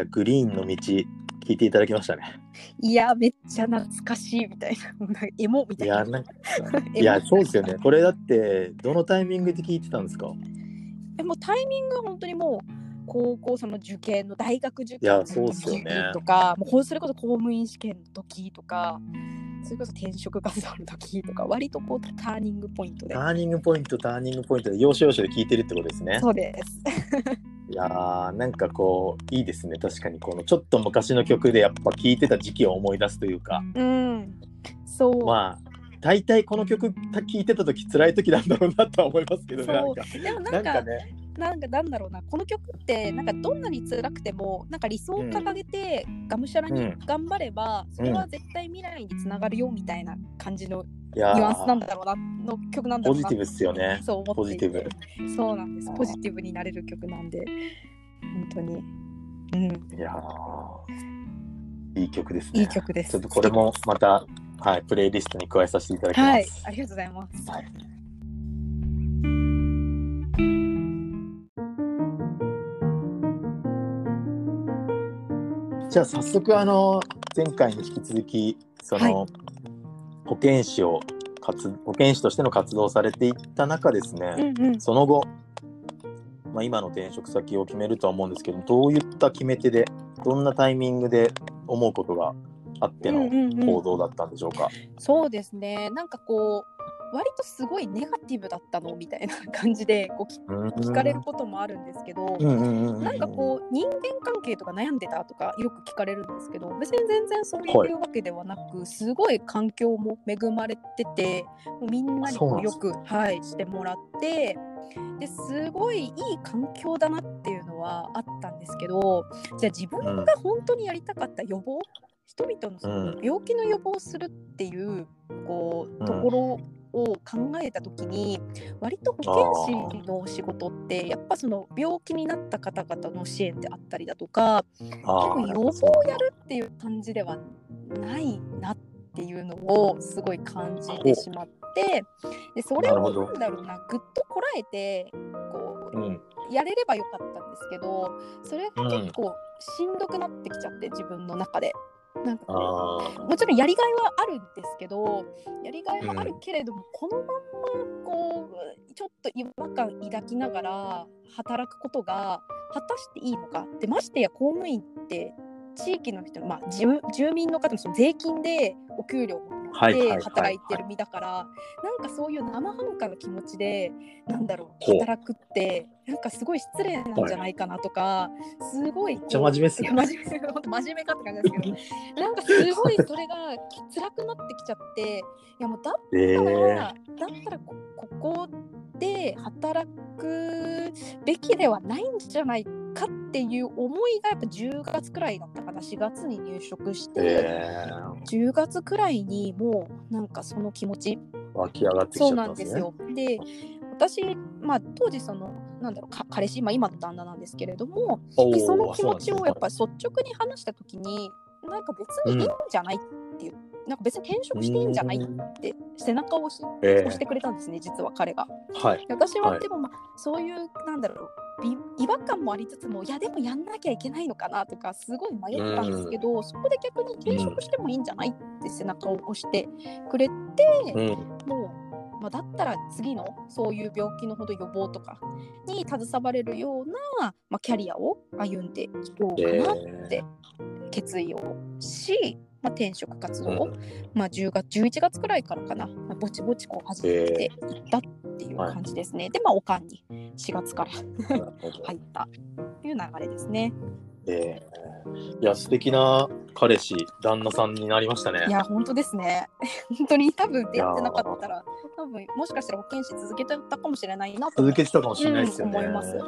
や、グリーンの道、聞いていただきましたね。いや、めっちゃ懐かしいみたいな。エモみたいな。いや、なんか、いや、そうですよね。これだって、どのタイミングで聞いてたんですか？えもうタイミングは本当にもう高校その受験の大学受験のそうっすよね時とか、もうほんそれこそ公務員試験の時とかそれこそ転職活動の時とか割とこうターニングポイントでターニングポイント、ターニングポイントで、要所要所で聞いてるってことですね。そうですいやー、なんかこう、いいですね。確かに、このちょっと昔の曲でやっぱ聴いてた時期を思い出すというか、うん。そう、まあ、大体この曲聴いてた時辛い時なんだろうなとは思いますけどなんか。でもなかなんんかね、なんかなんだろうな。この曲ってなんかどんなに辛くてもなんか理想を掲げて、がむしゃらに頑張れば、それは絶対未来につながるよみたいな感じのニュアンスなんー、だろうなの曲なんだろうな。ポジティブっすよね。そう思っていて。ポジテそうなんです。ポジティブになれる曲なんで。本当に。うん。いやー、いい曲ですね。いい曲です。ちょっとこれもまた、はい、プレイリストに加えさせていただきはいます。ありがとうございます。はい。じゃあ早速あの前回に引き続きその、は保健師を活保健師としての活動をされていった中ですね、うんうん。その後、まあ、今の転職先を決めるとは思うんですけどどういった決め手でどんなタイミングで思うことがあってのうんうんうん。行動だったんでしょうか？そうですね。なんかこう割とすごいネガティブだったのみたいな感じでこう聞聞かれることもあるんですけど、なんかこう人間関係とか悩んでたとかよく聞かれるんですけど別に全然そうはいいうわけではなく、すごい環境も恵まれててもうみんなにこうよく、はい、してもらってですごいいい環境だなっていうのはあったんですけどじゃあ自分が本当にやりたかった予防、人々のそのうん。病気の予防をするっていうこううん。ところを考えた時に割と保健師の仕事ってやっぱその病気になった方々の支援であったりだとかあ結ー構予防をやるっていう感じではないなっていうのをすごい感じてしまってでそれをなんだろうなぐっとこらえてこうんうやれればよかったんですけどそれが結構しんどくなってきちゃって自分の中で。なんかもちろんやりがいはあるんですけどやりがいはあるけれども、このまんまこうちょっと違和感抱きながら働くことが果たしていいのか。でましてや公務員って地域の人の、まあ、住住民の方のその税金でお給料をもらってはいはいはいはい。働いてる身だから、なんかそういう生半可な気持ちでなんだろう働くってなんかすごい失礼なんじゃないかなとか、すごいめっちゃ真面目っすね。真面目本当真面目かって感じですけど なんかすごいそれが辛くなってきちゃっていやもうだっえたら、ー、だったらこここで働くべきではないんじゃないかっていう思いがやっぱ10月くらいだったかな4月に入職して、え10月くらいにもうなんかその気持ちー、湧き上がってきちそうゃったでね。なんんですすよ。で私、まあ、当時そのなんだろうか彼氏、まあ、今の旦那なんですけれどもその気持ちをやっぱりり率直に話した時になんか別にいいんじゃないっていう、なんか別に転職していいんじゃないって背中を押しえ押してくれたんですね実は彼が。ー、はい。で私ははいでも、まあそういうなんだろうび違和感もありつつもいやでもやんなきゃいけないのかなとかすごい迷ったんですけど、そこで逆に転職してもいいんじゃないって背中を押してくれて、うん、もう、まあ、だったら次のそういう病気のほど予防とかに携われるような、まあ、キャリアを歩んでいこうえかなーって決意をし、まあ、転職活動を、うん。まあ、10月11月くらいからかな、まあ、ぼちぼちこう始めていったっていう感じですね。で、まあ、おかんに4月から入ったという流れですね。えー、いや、素敵な彼氏、旦那さんになりましたねい。や、本当ですね。本当に多分出会ってなかったら、多分もしかしたら保健師続けてたかもしれないなと続けてたかもしれないですよね。うん思います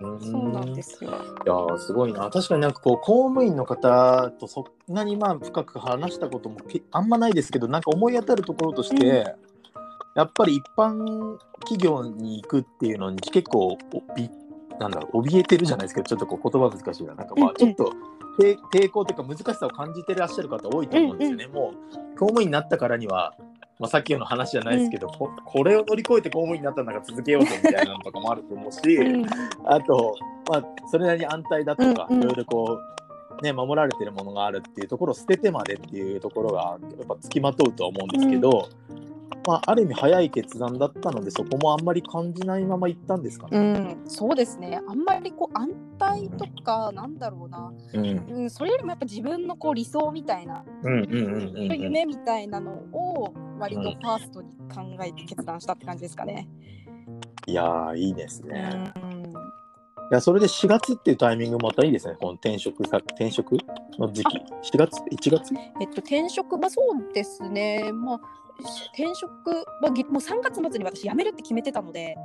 うんそうなんですよ。いやーすごいな確かになんかこう公務員の方とそんなにまあ深く話したこともけあんまないですけどなんか思い当たるところとして、やっぱり一般企業に行くっていうのに結構おびなんだろう怯えてるじゃないですけどちょっとこう言葉難しいな。なんかまうんうん。あちょっと抵抵抗というか難しさを感じてらっしゃる方多いと思うんですよね。もう公務員になったからにはまあ、さっきの話じゃないですけど、ここれを乗り越えて公務員になったんだから続けようぜみたいなのとかもあると思うし、うん。あと、まあ、それなりに安泰だとか、うんうんいろいろこう、ね、守られてるものがあるっていうところを捨ててまでっていうところがやっぱつきまとうとは思うん。ですけど、まあ、ある意味早い決断だったのでそこもあんまり感じないまま行ったんですかうね。ん、そうですね。あんまりこう安泰とか、なんだろうな、うんうん、それよりもやっぱ自分のこう理想みたいな、夢みたいなのを割とファーストに考えて決断したって感じですかね。いやーいいですうね。ん、いやそれで4月っていうタイミングまたいいですね。この転職さ転職の時期。4月1月？えっと転職、まあそうですね。まあ転職、まあ、ぎもう3月末に私辞めるって決めてたので。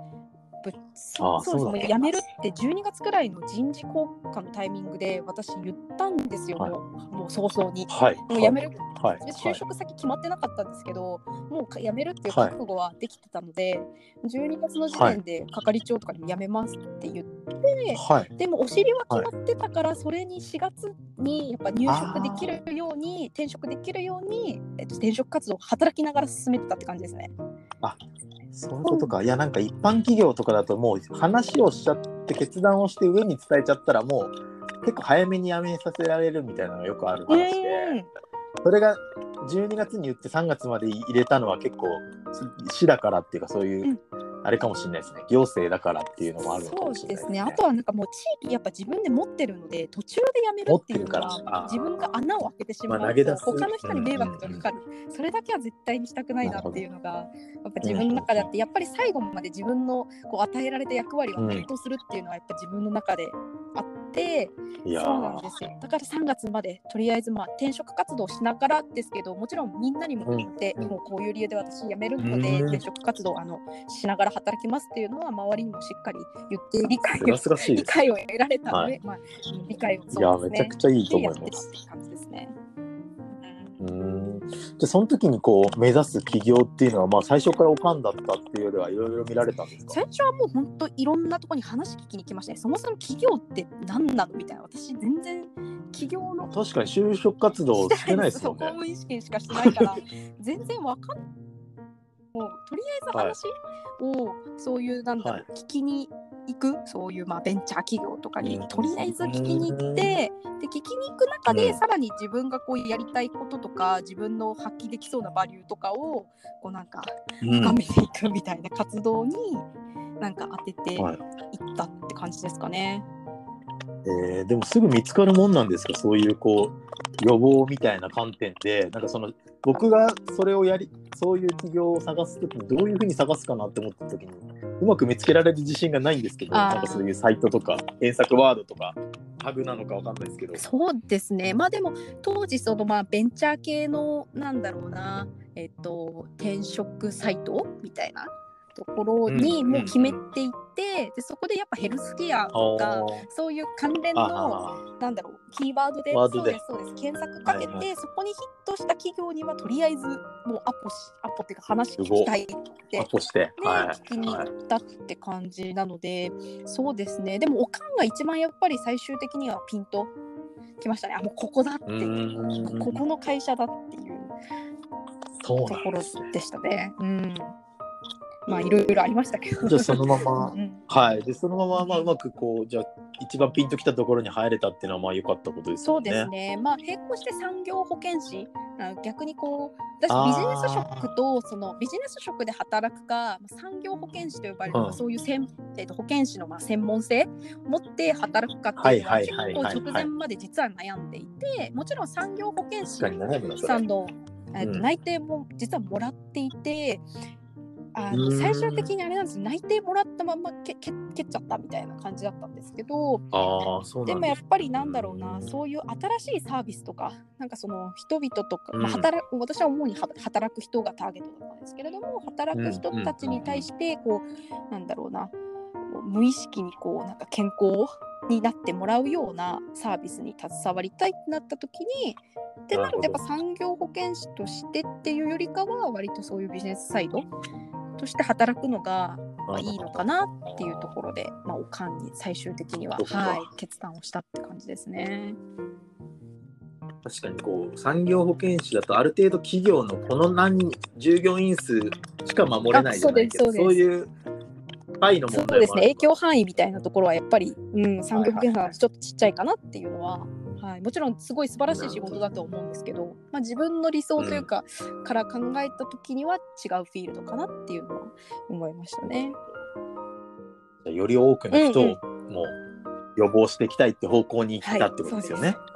ぶああそうですそうだもう辞めるって12月くらいの人事交換のタイミングで私言ったんですよ、はい。もう早々に。はい。もう辞めるはい。就職先決まってなかったんですけど、もうか辞めるっていう覚悟はできてたので、12月の時点で係長とかにも辞めますって言って、はい。でもお尻は決まってたから、それに4月にやっぱ入職できるように転職できるように、えっと、転職活動を働きながら進めてたって感じですね。そういうことか。いや、なんか一般企業とかだともう話をしちゃって決断をして上に伝えちゃったらもう結構早めに辞めさせられるみたいなのがよくある話で、それが12月に言って3月まで入れたのは結構市だからっていうかそういう、うんあれかもしれないですね。行政だからっていうのもあるのかそうもしれないですね。あとはなんかもう地域やっぱ自分で持ってるので途中で辞めるっていうのは自分が穴を開けてしまうと、他の人に迷惑がかかる、それだけは絶対にしたくないなっていうのがやっぱ自分の中であって、やっぱり最後まで自分のこう与えられた役割を全うするっていうのはやっぱ自分の中であって、そうなんですよ。だから3月までとりあえずまあ転職活動しながらですけどもちろんみんなにも言って、うんもうこういう理由で私辞めるので、うん。転職活動あのしながら働きますっていうのは周りにもしっかり言って理解を。理解を得られたので、はまあ、理解をいや、そうですねめちゃくちゃいいと思います。たって感じですね。うーんでその時にこう目指す企業っていうのは、まあ、最初からおかんだったっていうよりはいろいろ見られたんですか？最初はもう本当いろんなところに話聞きに来ましたね。そもそも企業って何なのみたいな。私全然企業の確かに就職活動してないです そう公。務員試験しかしてないから全然わかんない。もうとりあえず話を、そういうなんだろう、はい。聞きに行く？そういうまあベンチャー企業とかに。うん。とりあえず聞きに行ってで聞きに行く中で、うん。さらに自分がこうやりたいこととか自分の発揮できそうなバリューとかをこうなんかうん。深めていくみたいな活動になんか当てていはい。ったって感じですかね。えーでもすぐ見つかるもんなんですか？そういうこう予防みたいな観点で。なんかその僕がそれをやりそういう企業を探すときにどういうふうに探すかなって思ったときにうまく見つけられる自信がないんですけどなんかそういうサイトとか検索ワードとかタグなのかわかんないですけど。そうですね。まあでも当時そのまあベンチャー系のなんだろうな、えっと転職サイトみたいなところにうんもう決めていって、でそこでやっぱヘルスケアとかあそういう関連のあなんだろうキーワードでそうですそうです検索かけて、はいはい。そこにヒットした企業にはとりあえずもうアポしアポっていうか話聞きたいってーアポして、ね、はい。聞きに行はいったって感じなので、そうですね。でもおかんが一番やっぱり最終的にはピンときましたね。あもうここだってういうここの会社だっていうところでしたね。うんまあいろいろありましたけど。じゃあそのまま。うん。はい。でそのまままあうまくこうじゃあ一番ピンときたところに入れたっていうのはまあ良かったことですよね。そうですね、まあ、並行して産業保健師、あ逆にこう、私ビジネス職とそのビジネス職で働くか、まあ産業保健師と呼ばれる、うん。そういう専、えー、と保健師のまあ専門性を持って働くかっていうのは、直前まで実は悩んでいて、もちろん産業保健師さんの、えー内定も実はもらっていて、んの最終的にあれなんです内定もらったままけけ蹴っちゃったみたいな感じだったんですけど、ああそうでもやっぱりなんだろうな、うん。そういう新しいサービスとか、なんかその人々とか、うん。まあ、働く私は主には働く人がターゲットだったんですけれども、働く人たちに対して、こう、なんだろうな、無意識にこう、なんか健康になってもらうようなサービスに携わりたいってなった時に、ってなるとやっぱ産業保健師としてっていうよりかは、割とそういうビジネスサイドとして働くのがまあいいのかなっていうところで、まあ、おかんに最終的には、はい、決断をしたって感じですね。確かにこう産業保健師だとある程度企業のこの何人従業員数しか守れないじゃないけどあそういう範囲の問題そうですね。影響範囲みたいなところはやっぱり、うん、産業保険はちょっとちっちゃいかなっていうのは、はい、もちろんすごい素晴らしい仕事だと思うんですけど、まあ、自分の理想というか、から考えた時には違うフィールドかなっていうのは思いましたね。より多くの人うんをもう予防していきたいって方向に来たってことですよね。はい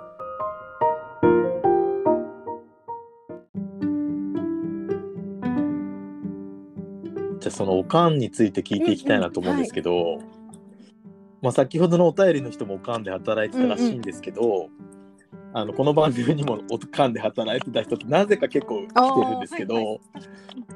じゃあそのおかんについて聞いていきたいなと思うんですけど、まあ、先ほどのお便りの人もおかんで働いてたらしいんですけど、あのこの番組にもおかんで働いてた人ってなぜか結構来てるんですけど、はいはい。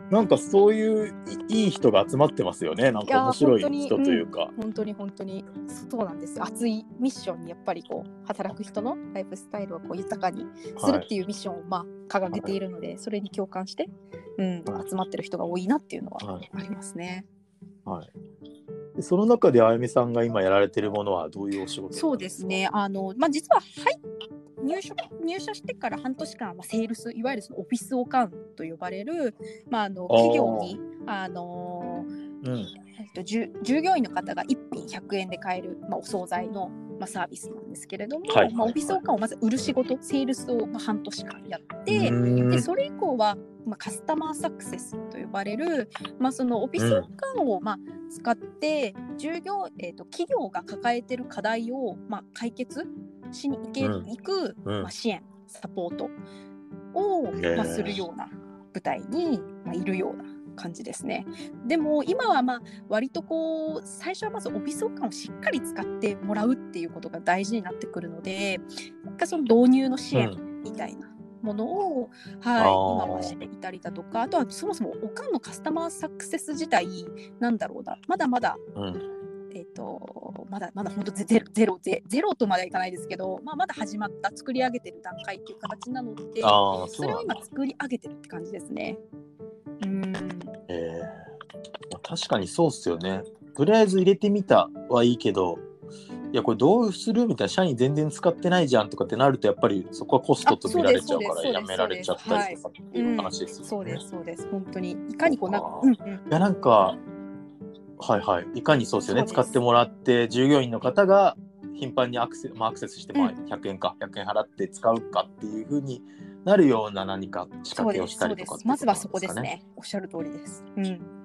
なんかそういういいい人が集まってますよね。なんか面白い人というか。本当に本当にそうなんですよ。熱いミッションにやっぱりこう働く人のライフスタイルをこう豊かにするっていうミッションをまあ掲げているので、それに共感して、うん、はい集まってる人が多いなっていうのははい。ありますね。はい、でその中であゆみさんが今やられてるものはどういうお仕事そうですね。あのまあ実ははい入所入社してから半年間はセールスいわゆるそのオフィスオカンと呼ばれるまああの企業にあのうん。えっと、従従業員の方が1品100円で買える、まあ、お惣菜の、まあ、サービスなんですけれども、はいまあ、オフィスオカンをまず売る仕事、セールスをまあ半年間やって、でそれ以降は、まあ、カスタマーサクセスと呼ばれる、まあ、そのオフィスオカンを、まあ、使って従業、えっと企業が抱えてる課題を、まあ、解決しに行け、うん。行く、うん。まあ、支援サポートを、まあ、するような舞台に、まあ、いるような感じですね。でも今はまあ割とこう最初はまずオフィスオカンをしっかり使ってもらうっていうことが大事になってくるのでなんかその導入の支援みたいなものを、はい、今はしていたりだとかあとはそもそもオカンのカスタマーサクセス自体なんだろうな。まだまだうん。えっ、とまだまだ本当ゼゼロゼロゼゼロとまではいかないですけど、まあ、まだ始まった作り上げてる段階っていう形なのでそれを今作り上げてるって感じですね。確かにそうっすよね。とりあえず入れてみたはいいけど、いや、これどうするみたいな、社員全然使ってないじゃんとかってなると、やっぱりそこはコストと見られちゃうから、やめられちゃったりとかってい。う話ですよね。そうですそうです。本当にいかにこうなうんうん。いや、なんか、はいはい、いかにそうですよね、使ってもらって、従業員の方が頻繁にアクセ,、まあ、アクセスして、まあ、100円か、100円払って使うかっていうふうになるような何か仕掛けをしたりとかってまずはそこですね。おっしゃる通りです。うん。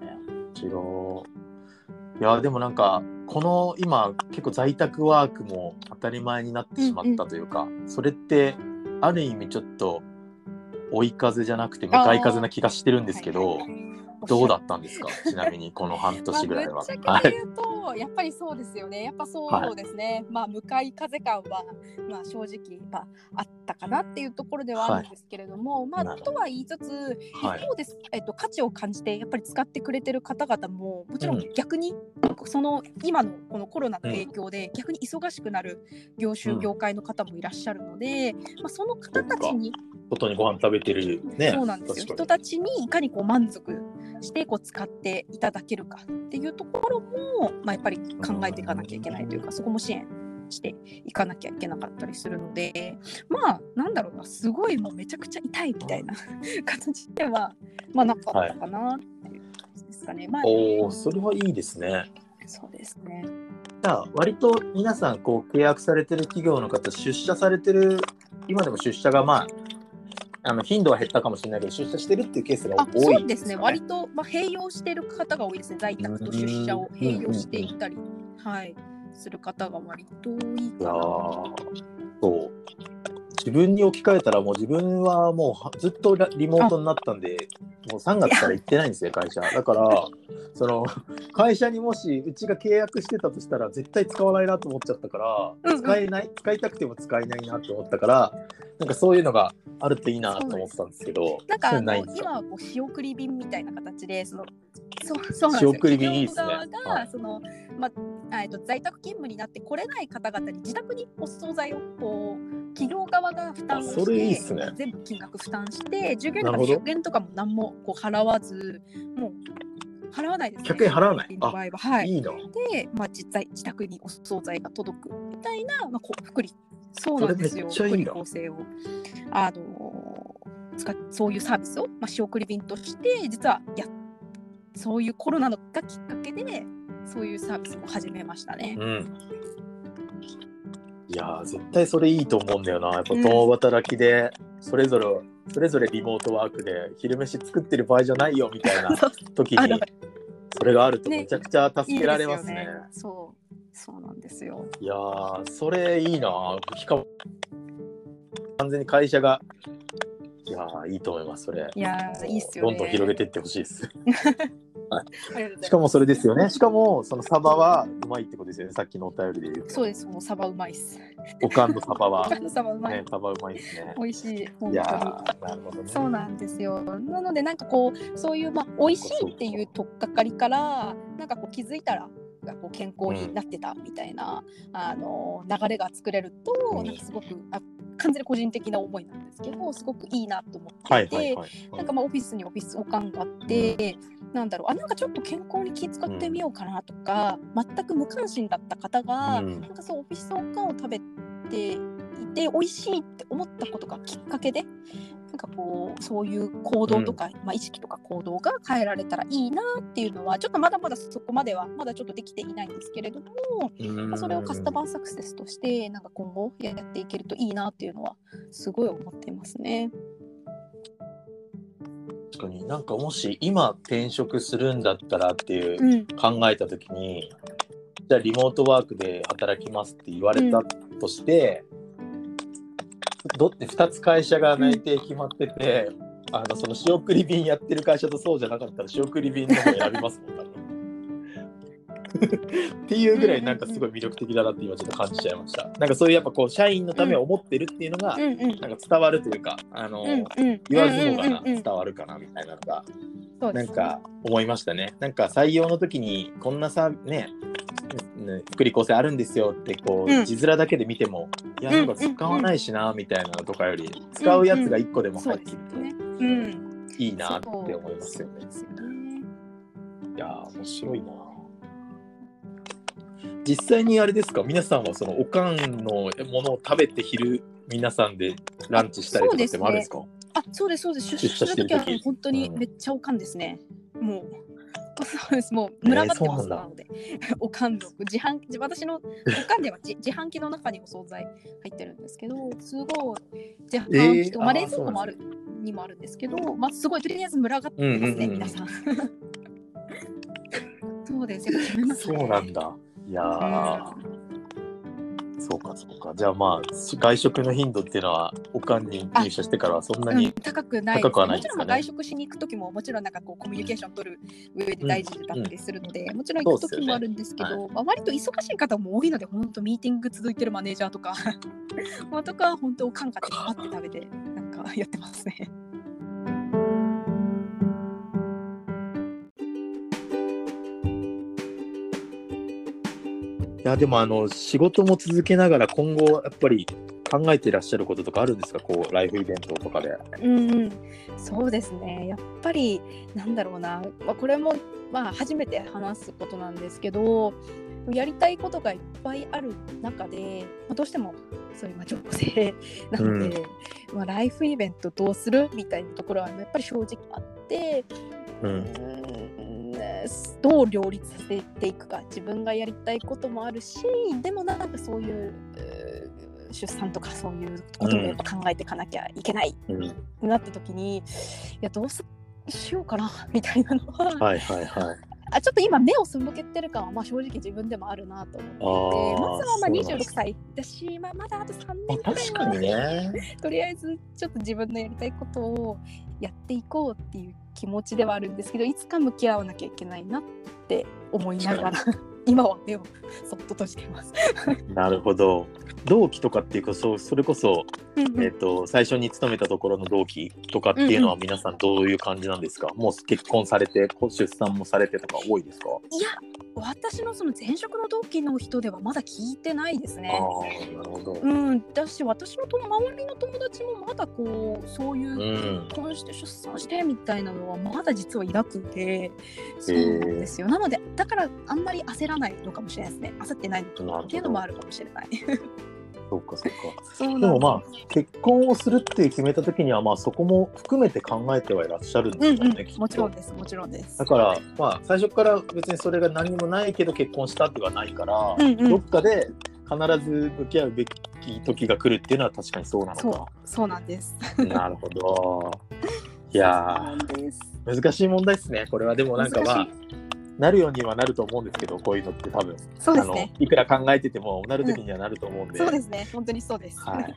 面白い。いやでもなんかこの今結構在宅ワークも当たり前になってしまったというか、それってある意味ちょっと追い風じゃなくて向かい風な気がしてるんですけど、はいはいはいどうだったんですか？ちなみにこの半まあ、年ぐらいは。ぶっちゃはいけ言うと、やっぱりそうですよね。やっぱそうですね。まあ、向かい風感は、まあ、正直、まあ、あったかなっていうところではあるんですけれども、まあ、なるほど。とは言いつつ、はい。一方です、えっと、価値を感じて、やっぱり使ってくれてる方々も、もちろんうん。逆に、その今のこのコロナの影響で、逆に忙しくなる業種、うん。業界の方もいらっしゃるので、まあ、その方たちに、外にご飯食べてるね。そうなんですよ。人たちにいかにこう満足してこう使っていただけるかっていうところも、まあ、やっぱり考えていかなきゃいけないというか、そこも支援していかなきゃいけなかったりするので、まあ、なんだろうな、すごいもうめちゃくちゃ痛いみたいな 形では、まあ、なかったかなっていう感じですかね。まあ、おお、それはいいですね。そうですね。じゃあ割と皆さんこう契約されてる企業の方出社されてる今でも出社がまああの頻度は減ったかもしれないけど出社してるっていうケースがあ多いそうですね、割と、まあ、併用してる方が多いですね、在宅と出社を併用していったり、はい、する方が割と多いかな。ーそう自分に置き換えたらもう自分はもうはずっとラリモートになったんでもう3月から行ってないんですよ会社。だからその会社にもしうちが契約してたとしたら絶対使わないなと思っちゃったから、うんうん。使えない使いたくても使えないなと思ったからなんかそういうのがあるといいなと思ってたんですけどなんかあ今はこう仕送り便みたいな形でそのそう そうなんですよ。仕送り便いいっすね。がその、まあえっと在宅勤務になって来れない方々に自宅にお惣菜をこう側が負担をしてあそれいいっすね。全部金額負担して従業員の方なるほど。100円とかも何もこう払わずもう払わないですね。100円払わない。場合は。はい。いいな。で、まあ、実際自宅にお惣菜が届くみたいな、まあ、こう福利。そうなんですよ。福利厚生を。あのそういうサービスを、まあ、仕送り便として実はやそういうコロナのがきっかけでそういうサービスも始めましたね。うん。いやー絶対それいいと思うんだよな。やっぱ共働きで、それぞれ、それぞれリモートワークで昼飯作ってる場合じゃないよみたいな 時にそれがあるとねめちゃくちゃ助けられますね。いいですよそう、そうなんですよ。いやー、それいいな。しかも、完全に会社が、いやー、いいと思います、それ。いやーいいっすよね。どんどん広げていってほしいです。しかもそれですよね。しかも、そのサバはうまいってことですよね。さっきのお便りで言うと。そうです、もうサバうまいっす。おかんのサバは。サバうまい。ね、サバうまいですね。美味しい、本いや当に。ー、なるほどね。そうなんですよ。なのでなんかこうそういうまあ美味しいっていう取っかかりからなんかこう気づいたらがこう健康になってたみたいな、あの流れが作れると、うんなんかすごくあ完全に個人的な思いなんですけどすごくいいなと思ってて、はいはい。なんかまあオフィスにオフィスおかんがあって、なんだろうあなんかちょっと健康に気遣ってみようかなとか、全く無関心だった方が、うんなんかそうオフィスおかんを食べていて美味しいって思ったことがきっかけでなんかこうそういう行動とか、まあ、意識とか行動が変えられたらいいなっていうのはちょっとまだまだそこまではまだちょっとできていないんですけれども、まあ、それをカスタマーサクセスとしてなんか今後やっていけるといいなっていうのはすごい思っていますね。確かに。なんかもし今転職するんだったらっていううん、考えた時に、じゃあリモートワークで働きますって言われたとして、どって2つ会社が内定決まってて、あのその仕送り便やってる会社とそうじゃなかったら仕送り便の方選びますもん多分。っていうぐらいなんかすごい魅力的だなって今ちょっと感じちゃいました。なんかそういうやっぱこう社員のためを思ってるっていうのがなんか伝わるというか、あの、言わずもがな伝わるかなみたいなのがなんか思いましたね。なんか採用の時にこんなさねね福利厚生あるんですよってこう、うん。字面だけで見てもいやうん。なんか使わないしなみたいなのとかより使うやつが1個でも入ってるといいなって思いますよね。いやー面白いな。実際にあれですか？皆さんはそのおかんのものを食べて昼皆さんでランチしたりとかってもあるんですか？あ、そうですそうです。出出社してる時？は本当にめっちゃおかんですね。もう。そうです。もう群がってます、なので おかんの自販機私のおかんでは自自販機の中にお惣菜入ってるんですけどすごい自販機と、まあ、えーあー冷蔵庫もあるにもあるんですけど、まあ、すごいとりあえず群がってますね、うんうんうん 皆さん。そうですそうなんだ。いやそうかそうか。じゃあまあ外食の頻度っていうのはおかんに入社してからはそんなに、うん、高くない高くはないもちろん外食しに行く時ももちろんなんかこうコミュニケーション取る上で大事だったりするので、もちろん行く時もあるんですけどそうっまあ、割と忙しい方も多いので本当ミーティング続いてるマネージャーとか まあとか本当おかんかってパって食べてなんかやってますね。やでもあの仕事も続けながら今後やっぱり考えていらっしゃることとかあるんですか？こうライフイベントとかで。うんうん、そうですね。やっぱりなんだろうな、まあ、これもまあ初めて話すことなんですけどやりたいことがいっぱいある中で、まあ、どうしてもそういうまあ女性なので、まあ、ライフイベントどうする？みたいなところはやっぱり正直あって、ううんん、どう両立させていくか自分がやりたいこともあるしでもなんかそういうう出産とかそういうこともやっぱ考えていかなきゃいけないうん、なった時にいやどうしようかなみたいなのは、はいはいはい。あちょっと今目を背けてる感はまあ正直自分でもあるなと思ってまずはまあそうなん26です歳だし、まあ、まだあと3まあ年くらいね。とりあえずちょっと自分のやりたいことをやっていこうっていう気持ちではあるんですけどいつか向き合わなきゃいけないなって思いながら今は目をそっと閉じてます。なるほど。同期とかっていうかそうそれこそ、うんうん。えっと最初に勤めたところの同期とかっていうのは皆さんどういう感じなんですか、もう結婚されてこ出産もされてとか多いですか？いや私のその前職の同期の人ではまだ聞いてないですね。ああなるほど。うん、だし私のと周りの友達もまだこうそういううん。結婚して出産してみたいなのはまだ実は抱くてそうなんですよ、なのでだからあんまり焦らないのかもしれないですね。焦ってないのかなっていうのもあるかもしれない。そうかそうか。でもまあ結婚をするって決めた時にはまあそこも含めて考えてはいらっしゃるんうんうん。ですよね、きっと。もちろんです。もちろんです。だからまあ最初から別にそれが何もないけど結婚したってはないから、うんうん。どっかで必ず向き合うべき時が来るっていうのは確かにそうなそうのそうなんです。か。なるほど。いや難しい問題ですね。これは。でもなんかまあなるようにはなると思うんですけどこういうのって多分、あのそうですね。いくら考えててもなる時にはなると思うんで。そうですね。本当にそうです、はい。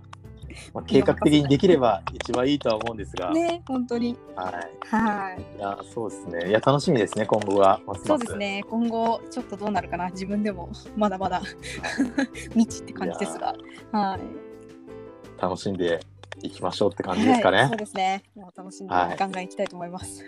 まあ、計画的にできれば一番いいとは思うんですが、ね本当に。はい。はい。いや、そうですね。いや、楽しみですね、今後が。ますます。そうです。ね。今後ちょっとどうなるかな。自分でもまだまだ。未知って感じですが。はい。楽しんでいきましょうって感じですかね。はい、そうですね。もう楽しんではい。ガンガンいきたいと思います、い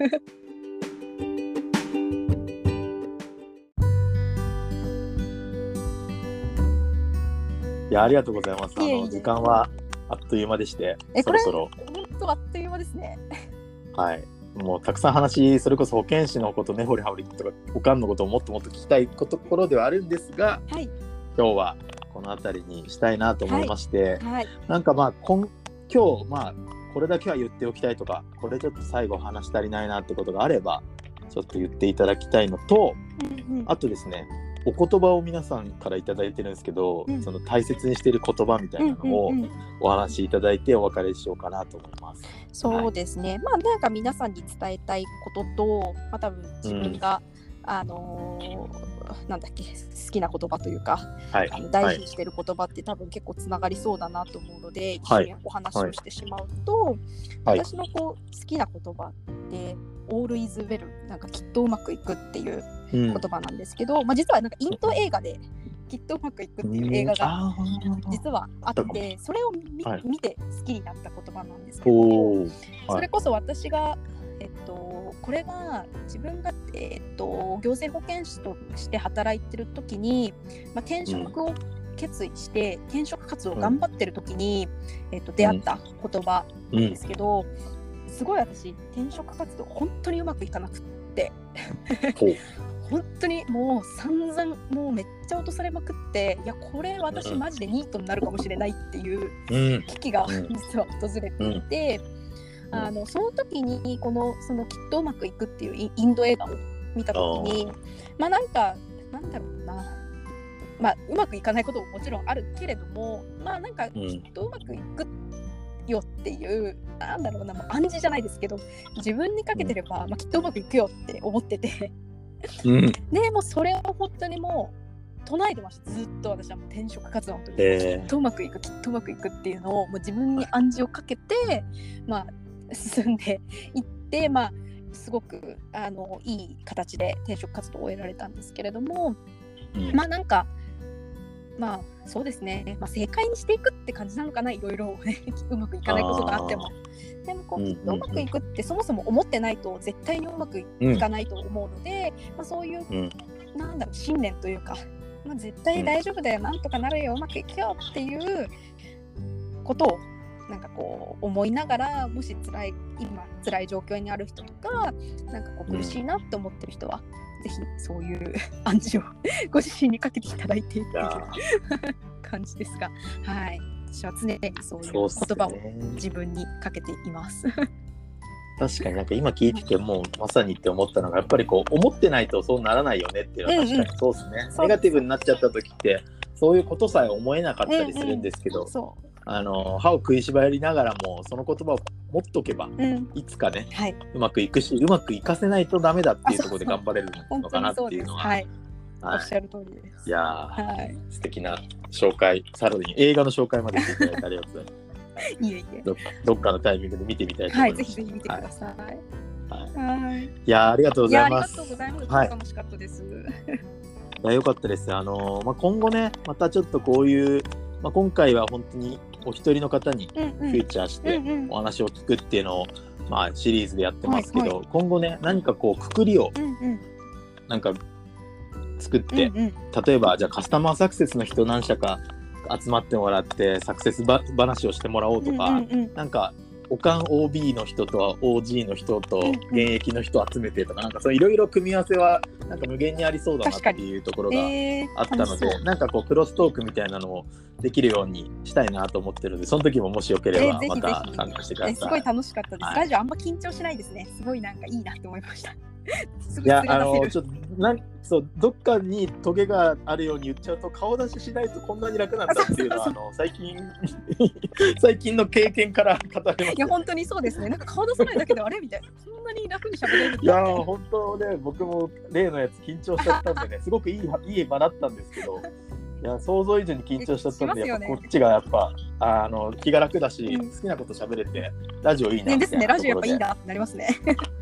や、ありがとうございます。あの、時間はあっという間でして、えそろそろ、本当あっという間ですね。はい。もうたくさん話、それこそ保健師のこと、ねほりはほりとか、おかんのことをもっともっと聞きたいところではあるんですが、はい。今日はこの辺りにしたいなと思いまして、はい。なんかまあ、今今日、まあ、これだけは言っておきたいとか、これちょっと最後話し足りないなってことがあれば、ちょっと言っていただきたいのと、うんうん。あとですね、お言葉を皆さんからいただいてるんですけど、うん。その大切にしている言葉みたいなのをうんうんうんお話しいただいてお別れしようかなと思います。そうですね、まあなんか皆さんに伝えたいことと、まあ多分自分が、あのーなんだっけ好きな言葉というか、はい。あのはい大事にしてる言葉って多分結構つながりそうだなと思うので、一はい。緒にお話をしてしまうと、はい。私のこう好きな言葉って「All is well」なんかきっとうまくいくっていううん。言葉なんですけど、まあ、実はなんかインド映画で「きっとうまくいく」っていう映画が実はあってそれを見,、て好きになった言葉なんですけど、それこそ私が、えっと、これが自分が、えっと、行政保健師として働いてる時に、まあ、転職を決意して、転職活動を頑張ってる時に、えっと、出会った言葉うん。なんですけど、すごい私転職活動本当にうまくいかなくって。本当にもう散々もうめっちゃ落とされまくっていやこれ私うん。マジでニートになるかもしれないっていううん。危機がうん。実は訪れていて、うんあのその時にこのそのきっとうまくいくっていうイインド映画を見た時にまあなんかなんだろうな。まあうまくいかないことももちろんあるけれどもまあなんかうん。きっとうまくいくよっていう、なんだろうな。もう暗示じゃないですけど自分にかけてれば、まあ、きっとうまくいくよって思ってて。うん。でもうそれを本当にもう唱えてました。ずっと私は。もう転職活動の時に、えきっとうまくいくきっとうまくいくっていうのをもう自分に暗示をかけて、まあ、進んでいって、まあ、すごくあのいい形で転職活動を終えられたんですけれどもーまあなんかまあそうですね、まあ、正解にしていくって感じなのかな？いろいろね うまくいかないことがあっても。でもこううんきっとうまくいくってそもそも思ってないと絶対にうまくいうんかないと思うので、まあ、そういううん。なんだろう信念というか、まあ、絶対大丈夫だよ、なんとかなるようまくいくよっていうことをなんかこう思いながらもし辛い今辛い状況にある人とかなんかこう苦しいなって思ってる人は、ぜひそういう暗示をご自身にかけていただいてっていう 感じですが、はい、私は常にそういう言葉をね自分にかけています。確かになんか今聞いててもまさにって思ったのがやっぱりこう思ってないとそうならないよねっていうのは確かにそうですね、そうネガティブになっちゃった時ってそういうことさえ思えなかったりするんですけど、そあの歯を食いしばりながらもその言葉を持っとけばう、うん、いつかねはい、うまくいくしうまくいかせないとダメだっていうところで頑張れるのかな。っていうのは、はい、おはいっしゃる通りです。いやーはい、素敵な紹介さらに映画の紹介までしていただいてありがとうございます いえいえ。どっどっかのタイミングで見てみたいとはい、思います、ぜひぜひ見てください。はいはい。いやーありがとうごいや、ありがざいますとうございます。はい楽しかったです。いや、よかったです。あのーまあ、今後ね、またちょっとこういう、まあ、今回は本当にお一人の方にうんフューチャーしてお話を聞くっていうのを、まあ、シリーズでやってますけど、はい今後ね、何かこう、くくりをなんか作って、うんうん。例えば、じゃあカスタマーサクセスの人何社か集まってもらって、サクセスば話をしてもらおうとか、うんうんうん。なんかおかん OB の人と OG の人と現役の人集めてとか、なんかそういろいろ組み合わせはなんか無限にありそうだなっていうところがえー、あったので、楽しそうなんかこうクロストークみたいなのをできるようにしたいなと思ってるので、その時ももしよければえぜひまたぜひ参加してくだえすごいさい。楽しかったです、はいラジオあんま緊張しないですね。すごいなんかいいなって思いました。いやあのちょっとなんそうどっかにトゲがあるように言っちゃうと顔出ししないとこんなに楽なんだっていうのはあの最近 最近の経験から語れますいや本当にそうですね。なんか顔出さないだけであれみたいな。こんなに楽に喋れるいや本当ね僕も例のやつ緊張しちゃったんでね すごくいいいい場だったんですけどいや想像以上に緊張しちゃったんで、ねやっぱこっちがやっぱあの気が楽だし、うん好きなこと喋れてラジオいいなねですね。ラジオやっぱいいなってなりますね。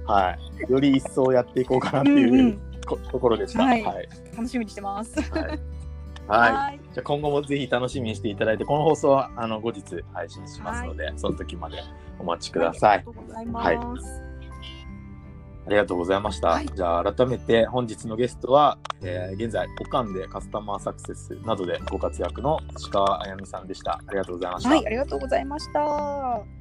はい、より一層やっていこうかなってうんいううんこ、ところでした。ははいい、はい楽しみにしてます。はいはいはいじゃあ今後もぜひ楽しみにしていただいて、この放送はあの後日配信しますので、その時までお待ちください。ありがとうござい。ありがとうございました。はいじゃあ改めて本日のゲストは、えー現在、オカンでカスタマーサクセスなどでご活躍の石川あやみさんでした。ありがとうございました。はい、ありがとうございました。